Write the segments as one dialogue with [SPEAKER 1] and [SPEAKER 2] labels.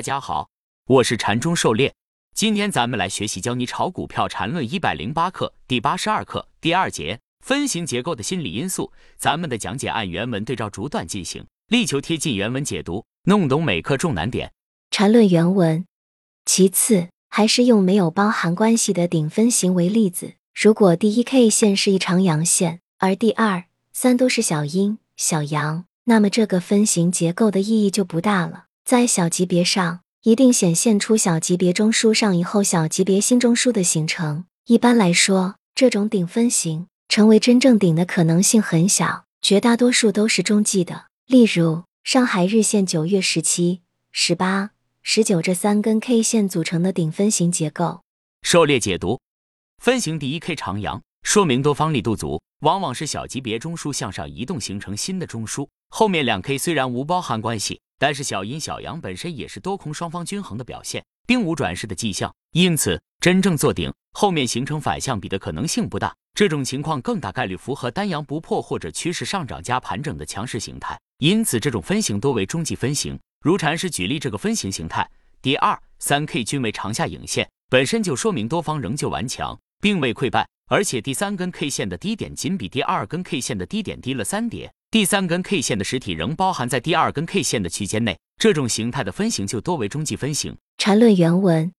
[SPEAKER 1] 大家好，我是禅中狩猎。今天咱们来学习教你炒股票禅论一百零八课第八十二课第二节分形结构的心理因素。咱们的讲解按原文对照逐段进行，力求贴近原文解读，弄懂每课重难点。
[SPEAKER 2] 禅论原文。其次，还是用没有包含关系的顶分型为例子。如果第一 K 线是一长阳线，而第二、三都是小阴、小阳，那么这个分形结构的意义就不大了。在小级别上，一定显现出小级别中枢上移后小级别新中枢的形成。一般来说，这种顶分型成为真正顶的可能性很小，绝大多数都是中继的。例如，上海日线九月十七、十八、十九这三根 K 线组成的顶分型结构。
[SPEAKER 1] 狩猎解读，分型第一 K 长阳，说明多方力度足，往往是小级别中枢向上移动形成新的中枢。后面两 K 虽然无包含关系。但是小阴小阳本身也是多空双方均衡的表现，并无转势的迹象，因此真正做顶后面形成反向比的可能性不大。这种情况更大概率符合单阳不破或者趋势上涨加盘整的强势形态，因此这种分型多为中继分型。如禅师举例这个分型形态，第二、三 K 均为长下影线，本身就说明多方仍旧顽强，并未溃败，而且第三根 K 线的低点仅比第二根 K 线的低点低了三点。第三根 K 线的实体仍包含在第二根 K 线的区间内，这种形态的分型就多为中继分型。
[SPEAKER 2] 缠论原文。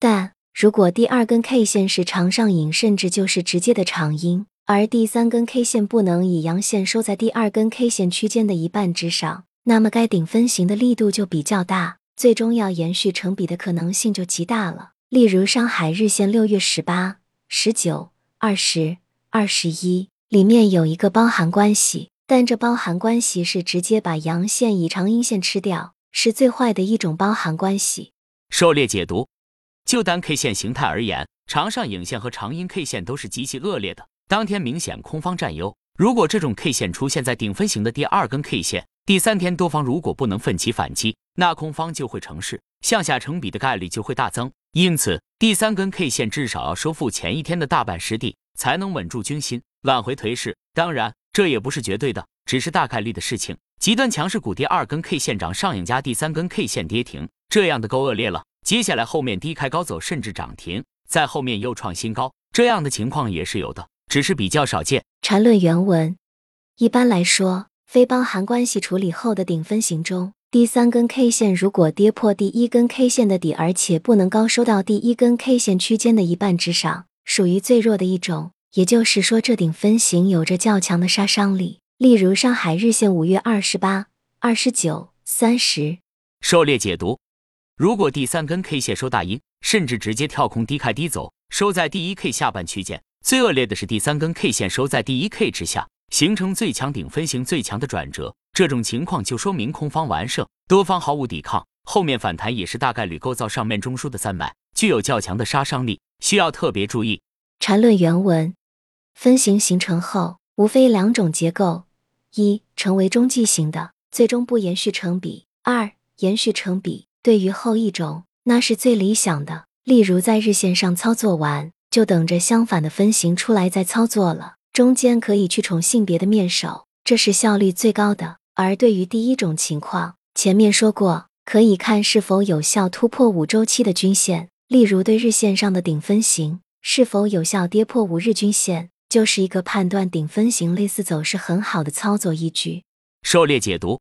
[SPEAKER 2] 但如果第二根 K 线是长上影，甚至就是直接的长阴，而第三根 K 线不能以阳线收在第二根 K 线区间的一半之上，那么该顶分型的力度就比较大，最终要延续成比的可能性就极大了。例如上海日线六月十八、十九、二十、二十一里面有一个包含关系。但这包含关系是直接把阳线以长阴线吃掉，是最坏的一种包含关系。
[SPEAKER 1] 狩猎解读，就单 K 线形态而言，长上影线和长阴 K 线都是极其恶劣的。当天明显空方占优，如果这种 K 线出现在顶分型的第二根 K 线，第三天多方如果不能奋起反击，那空方就会成势，向下成比的概率就会大增。因此，第三根 K 线至少要收复前一天的大半实地，才能稳住军心，挽回颓势。当然。这也不是绝对的，只是大概率的事情。极端强势股第二根 K 线涨上影加第三根 K 线跌停，这样的够恶劣了。接下来后面低开高走，甚至涨停，在后面又创新高，这样的情况也是有的，只是比较少见。
[SPEAKER 2] 缠论原文：一般来说，非包含关系处理后的顶分型中，第三根 K 线如果跌破第一根 K 线的底，而且不能高收到第一根 K 线区间的一半之上，属于最弱的一种。也就是说，这顶分型有着较强的杀伤力。例如，上海日线五月二十八、二十九、三十。
[SPEAKER 1] 狩猎解读：如果第三根 K 线收大阴，甚至直接跳空低开低走，收在第一 K 下半区间；最恶劣的是第三根 K 线收在第一 K 之下，形成最强顶分型最强的转折。这种情况就说明空方完胜，多方毫无抵抗，后面反弹也是大概率构造上面中枢的三脉，具有较强的杀伤力，需要特别注意。
[SPEAKER 2] 缠论原文。分型形成后，无非两种结构：一、成为中继型的，最终不延续成比；二、延续成比。对于后一种，那是最理想的。例如在日线上操作完，就等着相反的分型出来再操作了，中间可以去宠性别的面首，这是效率最高的。而对于第一种情况，前面说过，可以看是否有效突破五周期的均线，例如对日线上的顶分型是否有效跌破五日均线。就是一个判断顶分型类似走势很好的操作依据。
[SPEAKER 1] 狩猎解读，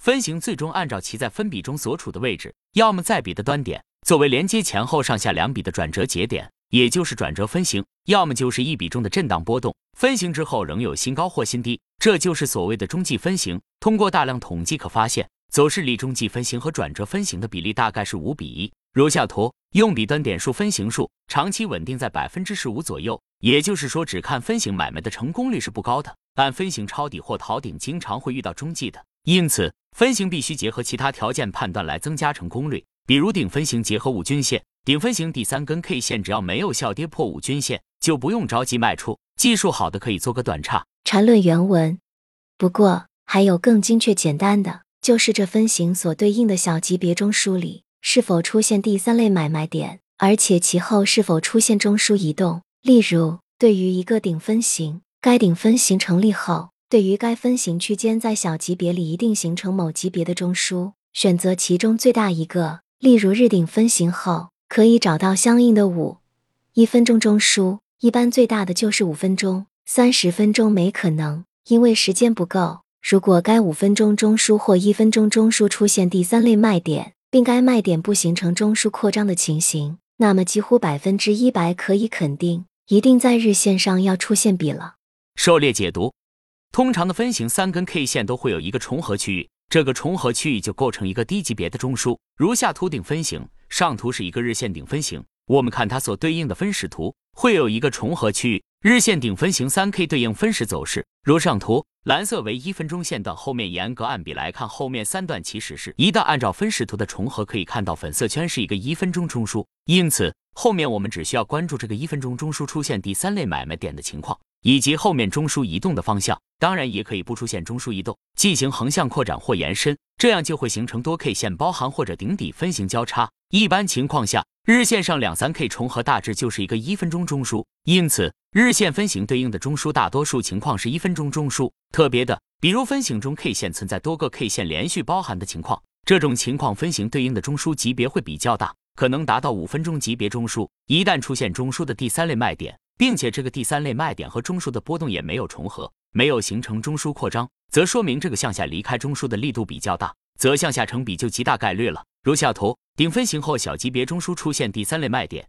[SPEAKER 1] 分型最终按照其在分比中所处的位置，要么在比的端点作为连接前后上下两笔的转折节点，也就是转折分型；要么就是一笔中的震荡波动分型之后仍有新高或新低，这就是所谓的中继分型。通过大量统计可发现，走势里中继分型和转折分型的比例大概是五比一。如下图，用笔端点数分型数长期稳定在百分之十五左右。也就是说，只看分型买卖的成功率是不高的。按分型抄底或逃顶，经常会遇到中继的，因此分型必须结合其他条件判断来增加成功率。比如顶分型结合五均线，顶分型第三根 K 线只要没有效跌破五均线，就不用着急卖出。技术好的可以做个短差。
[SPEAKER 2] 缠论原文。不过还有更精确简单的，就是这分型所对应的小级别中枢里是否出现第三类买卖点，而且其后是否出现中枢移动。例如，对于一个顶分型，该顶分型成立后，对于该分型区间在小级别里一定形成某级别的中枢，选择其中最大一个，例如日顶分型后，可以找到相应的五一分钟中枢，一般最大的就是五分钟，三十分钟没可能，因为时间不够。如果该五分钟中枢或一分钟中枢出现第三类卖点，并该卖点不形成中枢扩张的情形，那么几乎百分之一百可以肯定，一定在日线上要出现笔了。
[SPEAKER 1] 狩猎解读，通常的分型三根 K 线都会有一个重合区域。这个重合区域就构成一个低级别的中枢，如下图顶分型，上图是一个日线顶分型。我们看它所对应的分时图，会有一个重合区域。日线顶分型三 K 对应分时走势，如上图，蓝色为一分钟线段，后面严格按比来看，后面三段其实是一旦按照分时图的重合，可以看到粉色圈是一个一分钟中枢，因此后面我们只需要关注这个一分钟中枢出现第三类买卖点的情况。以及后面中枢移动的方向，当然也可以不出现中枢移动，进行横向扩展或延伸，这样就会形成多 K 线包含或者顶底分型交叉。一般情况下，日线上两三 K 重合大致就是一个一分钟中枢，因此日线分型对应的中枢大多数情况是一分钟中枢。特别的，比如分型中 K 线存在多个 K 线连续包含的情况，这种情况分型对应的中枢级别会比较大，可能达到五分钟级别中枢。一旦出现中枢的第三类卖点。并且这个第三类卖点和中枢的波动也没有重合，没有形成中枢扩张，则说明这个向下离开中枢的力度比较大，则向下成比就极大概率了。如下图顶分型后小级别中枢出现第三类卖点，